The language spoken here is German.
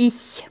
Ich.